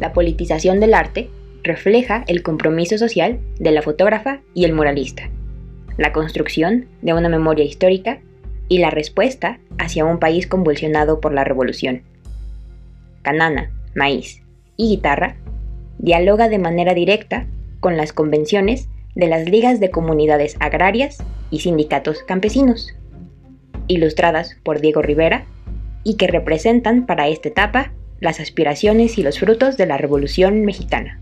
La politización del arte refleja el compromiso social de la fotógrafa y el muralista, la construcción de una memoria histórica y la respuesta hacia un país convulsionado por la revolución. Canana, maíz y guitarra dialoga de manera directa con las convenciones de las ligas de comunidades agrarias y sindicatos campesinos, ilustradas por Diego Rivera y que representan para esta etapa las aspiraciones y los frutos de la Revolución Mexicana.